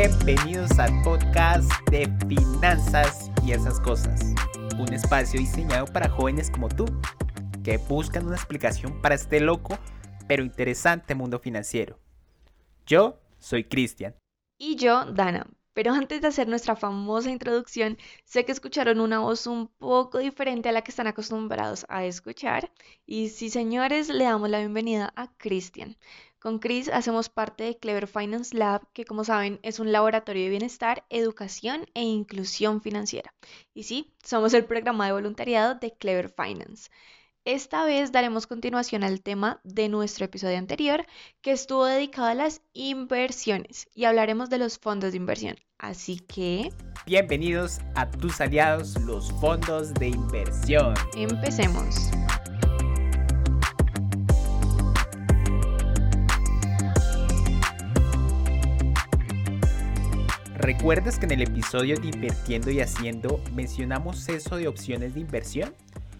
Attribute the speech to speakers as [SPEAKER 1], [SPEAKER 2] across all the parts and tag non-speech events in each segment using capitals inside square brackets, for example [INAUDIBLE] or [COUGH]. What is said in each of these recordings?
[SPEAKER 1] Bienvenidos al podcast de finanzas y esas cosas. Un espacio diseñado para jóvenes como tú, que buscan una explicación para este loco pero interesante mundo financiero. Yo soy Cristian.
[SPEAKER 2] Y yo, Dana. Pero antes de hacer nuestra famosa introducción, sé que escucharon una voz un poco diferente a la que están acostumbrados a escuchar. Y sí, señores, le damos la bienvenida a Cristian. Con Chris hacemos parte de Clever Finance Lab, que como saben es un laboratorio de bienestar, educación e inclusión financiera. Y sí, somos el programa de voluntariado de Clever Finance. Esta vez daremos continuación al tema de nuestro episodio anterior, que estuvo dedicado a las inversiones, y hablaremos de los fondos de inversión. Así que...
[SPEAKER 1] Bienvenidos a tus aliados, los fondos de inversión.
[SPEAKER 2] Empecemos.
[SPEAKER 1] ¿Recuerdas que en el episodio de Invirtiendo y Haciendo mencionamos eso de opciones de inversión?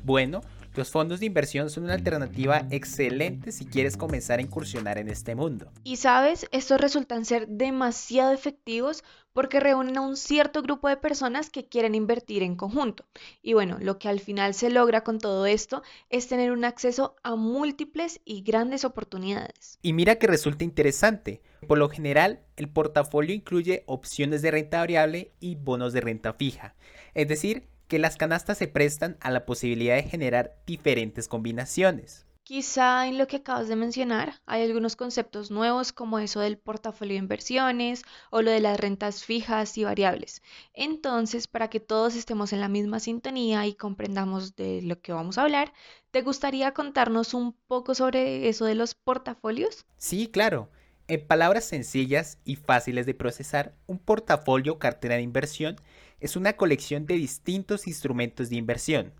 [SPEAKER 1] Bueno, los fondos de inversión son una alternativa excelente si quieres comenzar a incursionar en este mundo.
[SPEAKER 2] Y sabes, estos resultan ser demasiado efectivos porque reúnen a un cierto grupo de personas que quieren invertir en conjunto. Y bueno, lo que al final se logra con todo esto es tener un acceso a múltiples y grandes oportunidades.
[SPEAKER 1] Y mira que resulta interesante. Por lo general, el portafolio incluye opciones de renta variable y bonos de renta fija. Es decir, que las canastas se prestan a la posibilidad de generar diferentes combinaciones.
[SPEAKER 2] Quizá en lo que acabas de mencionar hay algunos conceptos nuevos como eso del portafolio de inversiones o lo de las rentas fijas y variables. Entonces, para que todos estemos en la misma sintonía y comprendamos de lo que vamos a hablar, ¿te gustaría contarnos un poco sobre eso de los portafolios?
[SPEAKER 1] Sí, claro. En palabras sencillas y fáciles de procesar, un portafolio o cartera de inversión es una colección de distintos instrumentos de inversión,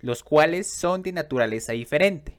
[SPEAKER 1] los cuales son de naturaleza diferente.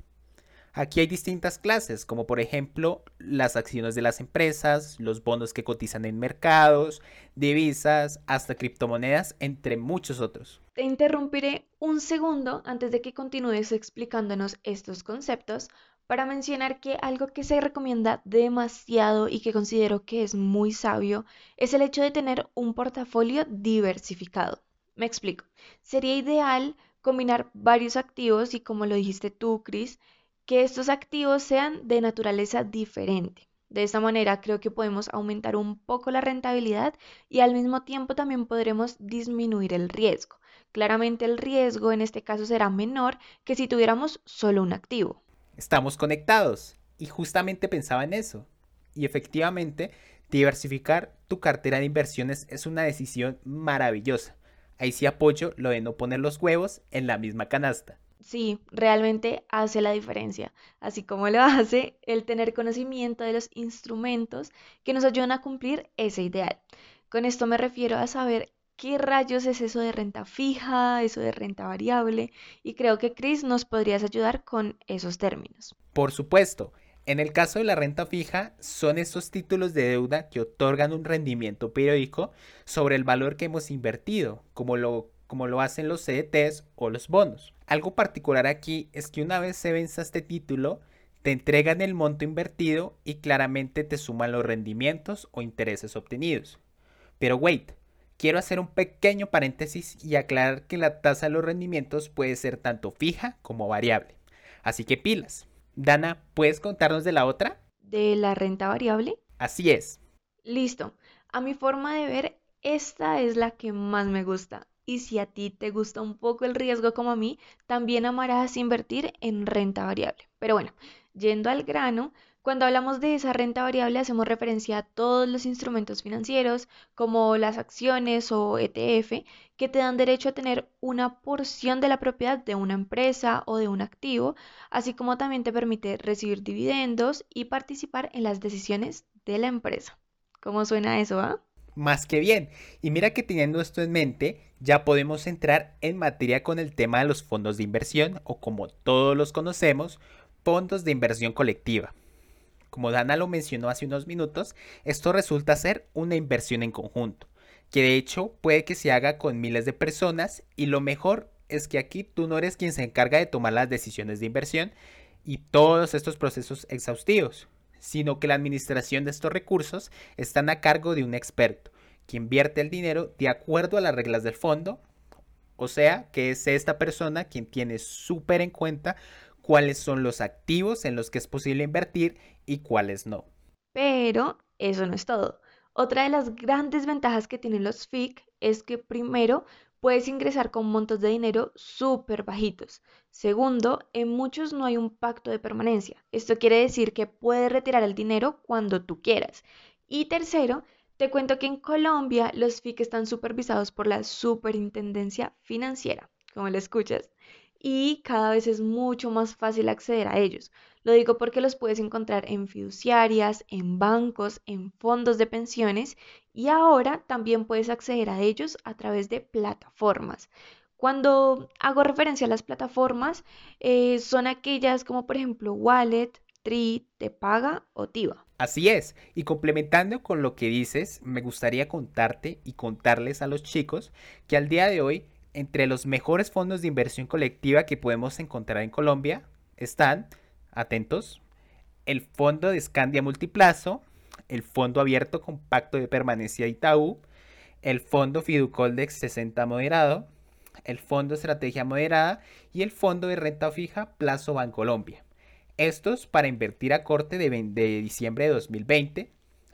[SPEAKER 1] Aquí hay distintas clases, como por ejemplo las acciones de las empresas, los bonos que cotizan en mercados, divisas, hasta criptomonedas, entre muchos otros.
[SPEAKER 2] Te interrumpiré un segundo antes de que continúes explicándonos estos conceptos para mencionar que algo que se recomienda demasiado y que considero que es muy sabio es el hecho de tener un portafolio diversificado. Me explico. Sería ideal combinar varios activos y como lo dijiste tú, Chris, que estos activos sean de naturaleza diferente. De esta manera creo que podemos aumentar un poco la rentabilidad y al mismo tiempo también podremos disminuir el riesgo. Claramente el riesgo en este caso será menor que si tuviéramos solo un activo
[SPEAKER 1] estamos conectados. Y justamente pensaba en eso. Y efectivamente, diversificar tu cartera de inversiones es una decisión maravillosa. Ahí sí apoyo lo de no poner los huevos en la misma canasta.
[SPEAKER 2] Sí, realmente hace la diferencia, así como lo hace el tener conocimiento de los instrumentos que nos ayudan a cumplir ese ideal. Con esto me refiero a saber ¿Qué rayos es eso de renta fija, eso de renta variable? Y creo que Chris nos podrías ayudar con esos términos.
[SPEAKER 1] Por supuesto. En el caso de la renta fija, son esos títulos de deuda que otorgan un rendimiento periódico sobre el valor que hemos invertido, como lo, como lo hacen los CDTs o los bonos. Algo particular aquí es que una vez se venza este título, te entregan el monto invertido y claramente te suman los rendimientos o intereses obtenidos. Pero wait, Quiero hacer un pequeño paréntesis y aclarar que la tasa de los rendimientos puede ser tanto fija como variable. Así que pilas. Dana, ¿puedes contarnos de la otra?
[SPEAKER 2] ¿De la renta variable?
[SPEAKER 1] Así es.
[SPEAKER 2] Listo. A mi forma de ver, esta es la que más me gusta. Y si a ti te gusta un poco el riesgo como a mí, también amarás invertir en renta variable. Pero bueno, yendo al grano, cuando hablamos de esa renta variable hacemos referencia a todos los instrumentos financieros como las acciones o ETF que te dan derecho a tener una porción de la propiedad de una empresa o de un activo, así como también te permite recibir dividendos y participar en las decisiones de la empresa. ¿Cómo suena eso, ah?
[SPEAKER 1] Más que bien. Y mira que teniendo esto en mente, ya podemos entrar en materia con el tema de los fondos de inversión o como todos los conocemos, fondos de inversión colectiva. Como Dana lo mencionó hace unos minutos, esto resulta ser una inversión en conjunto, que de hecho puede que se haga con miles de personas y lo mejor es que aquí tú no eres quien se encarga de tomar las decisiones de inversión y todos estos procesos exhaustivos, sino que la administración de estos recursos están a cargo de un experto, que invierte el dinero de acuerdo a las reglas del fondo, o sea, que es esta persona quien tiene súper en cuenta cuáles son los activos en los que es posible invertir y cuáles no.
[SPEAKER 2] Pero eso no es todo. Otra de las grandes ventajas que tienen los FIC es que primero puedes ingresar con montos de dinero súper bajitos. Segundo, en muchos no hay un pacto de permanencia. Esto quiere decir que puedes retirar el dinero cuando tú quieras. Y tercero, te cuento que en Colombia los FIC están supervisados por la Superintendencia Financiera, como lo escuchas, y cada vez es mucho más fácil acceder a ellos. Lo digo porque los puedes encontrar en fiduciarias, en bancos, en fondos de pensiones y ahora también puedes acceder a ellos a través de plataformas. Cuando hago referencia a las plataformas, eh, son aquellas como por ejemplo Wallet, Tri, Te Paga o Tiva.
[SPEAKER 1] Así es, y complementando con lo que dices, me gustaría contarte y contarles a los chicos que al día de hoy, entre los mejores fondos de inversión colectiva que podemos encontrar en Colombia, están, atentos, el fondo de Scandia Multiplazo, el fondo abierto compacto de permanencia Itaú, el fondo Fiducoldex 60 moderado, el fondo Estrategia Moderada y el fondo de renta fija Plazo Bancolombia. Estos para invertir a corte de, de diciembre de 2020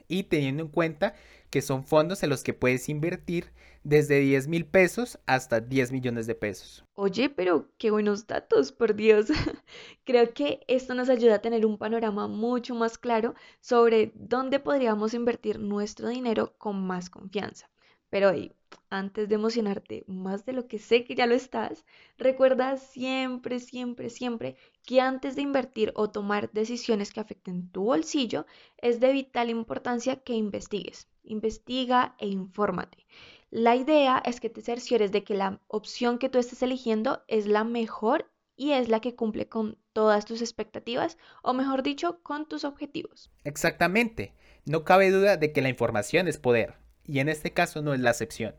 [SPEAKER 1] y teniendo en cuenta que son fondos en los que puedes invertir desde 10 mil pesos hasta 10 millones de pesos.
[SPEAKER 2] Oye, pero qué buenos datos, por Dios. [LAUGHS] Creo que esto nos ayuda a tener un panorama mucho más claro sobre dónde podríamos invertir nuestro dinero con más confianza. Pero hoy, antes de emocionarte más de lo que sé que ya lo estás, recuerda siempre, siempre, siempre que antes de invertir o tomar decisiones que afecten tu bolsillo, es de vital importancia que investigues. Investiga e infórmate. La idea es que te cerciores de que la opción que tú estés eligiendo es la mejor y es la que cumple con todas tus expectativas o mejor dicho, con tus objetivos.
[SPEAKER 1] Exactamente. No cabe duda de que la información es poder y en este caso no es la excepción.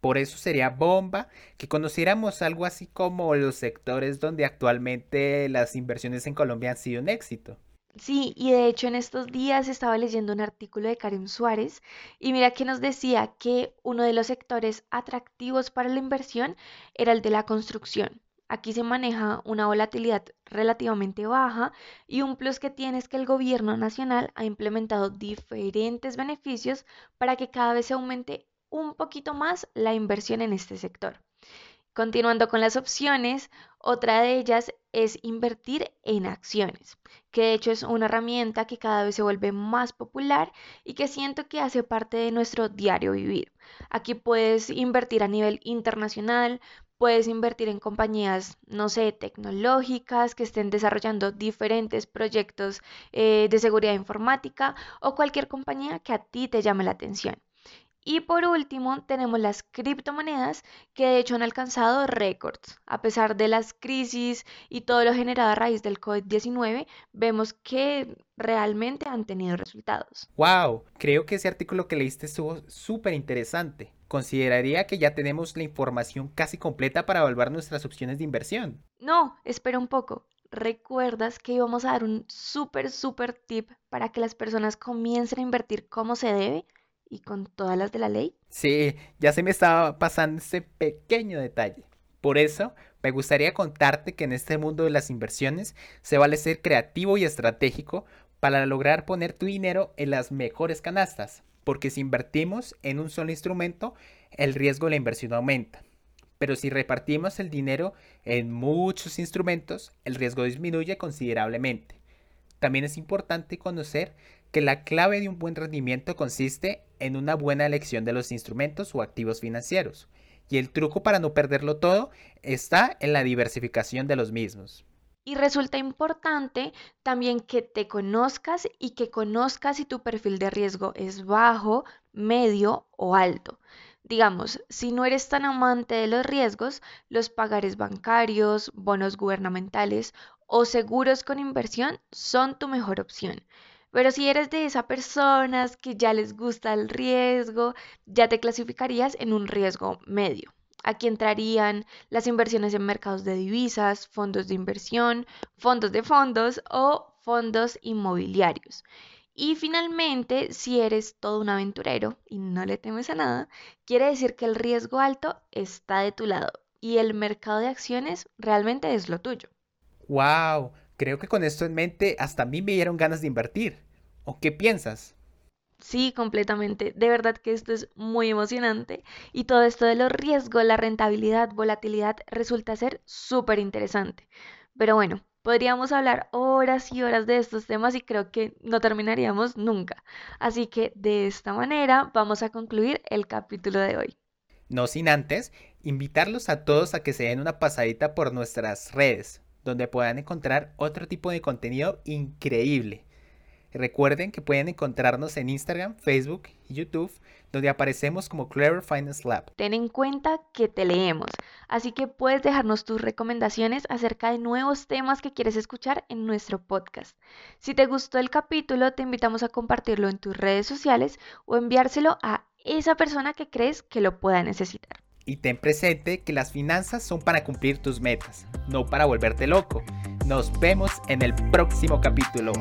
[SPEAKER 1] Por eso sería bomba que conociéramos algo así como los sectores donde actualmente las inversiones en Colombia han sido un éxito.
[SPEAKER 2] Sí, y de hecho en estos días estaba leyendo un artículo de Karen Suárez y mira que nos decía que uno de los sectores atractivos para la inversión era el de la construcción. Aquí se maneja una volatilidad relativamente baja y un plus que tiene es que el gobierno nacional ha implementado diferentes beneficios para que cada vez se aumente un poquito más la inversión en este sector. Continuando con las opciones, otra de ellas es invertir en acciones, que de hecho es una herramienta que cada vez se vuelve más popular y que siento que hace parte de nuestro diario vivir. Aquí puedes invertir a nivel internacional, Puedes invertir en compañías, no sé, tecnológicas que estén desarrollando diferentes proyectos eh, de seguridad informática o cualquier compañía que a ti te llame la atención. Y por último, tenemos las criptomonedas que de hecho han alcanzado récords. A pesar de las crisis y todo lo generado a raíz del COVID-19, vemos que realmente han tenido resultados.
[SPEAKER 1] ¡Wow! Creo que ese artículo que leíste estuvo súper interesante consideraría que ya tenemos la información casi completa para evaluar nuestras opciones de inversión.
[SPEAKER 2] No, espera un poco. ¿Recuerdas que íbamos a dar un súper, súper tip para que las personas comiencen a invertir como se debe y con todas las de la ley?
[SPEAKER 1] Sí, ya se me estaba pasando ese pequeño detalle. Por eso, me gustaría contarte que en este mundo de las inversiones se vale ser creativo y estratégico para lograr poner tu dinero en las mejores canastas porque si invertimos en un solo instrumento, el riesgo de la inversión aumenta. Pero si repartimos el dinero en muchos instrumentos, el riesgo disminuye considerablemente. También es importante conocer que la clave de un buen rendimiento consiste en una buena elección de los instrumentos o activos financieros. Y el truco para no perderlo todo está en la diversificación de los mismos.
[SPEAKER 2] Y resulta importante también que te conozcas y que conozcas si tu perfil de riesgo es bajo, medio o alto. Digamos, si no eres tan amante de los riesgos, los pagares bancarios, bonos gubernamentales o seguros con inversión son tu mejor opción. Pero si eres de esas personas que ya les gusta el riesgo, ya te clasificarías en un riesgo medio. Aquí entrarían las inversiones en mercados de divisas, fondos de inversión, fondos de fondos o fondos inmobiliarios. Y finalmente, si eres todo un aventurero y no le temes a nada, quiere decir que el riesgo alto está de tu lado y el mercado de acciones realmente es lo tuyo.
[SPEAKER 1] ¡Wow! Creo que con esto en mente hasta a mí me dieron ganas de invertir. ¿O qué piensas?
[SPEAKER 2] Sí, completamente. De verdad que esto es muy emocionante y todo esto de los riesgos, la rentabilidad, volatilidad resulta ser súper interesante. Pero bueno, podríamos hablar horas y horas de estos temas y creo que no terminaríamos nunca. Así que de esta manera vamos a concluir el capítulo de hoy.
[SPEAKER 1] No sin antes invitarlos a todos a que se den una pasadita por nuestras redes, donde puedan encontrar otro tipo de contenido increíble. Recuerden que pueden encontrarnos en Instagram, Facebook y YouTube, donde aparecemos como Clever Finance Lab.
[SPEAKER 2] Ten en cuenta que te leemos, así que puedes dejarnos tus recomendaciones acerca de nuevos temas que quieres escuchar en nuestro podcast. Si te gustó el capítulo, te invitamos a compartirlo en tus redes sociales o enviárselo a esa persona que crees que lo pueda necesitar.
[SPEAKER 1] Y ten presente que las finanzas son para cumplir tus metas, no para volverte loco. Nos vemos en el próximo capítulo.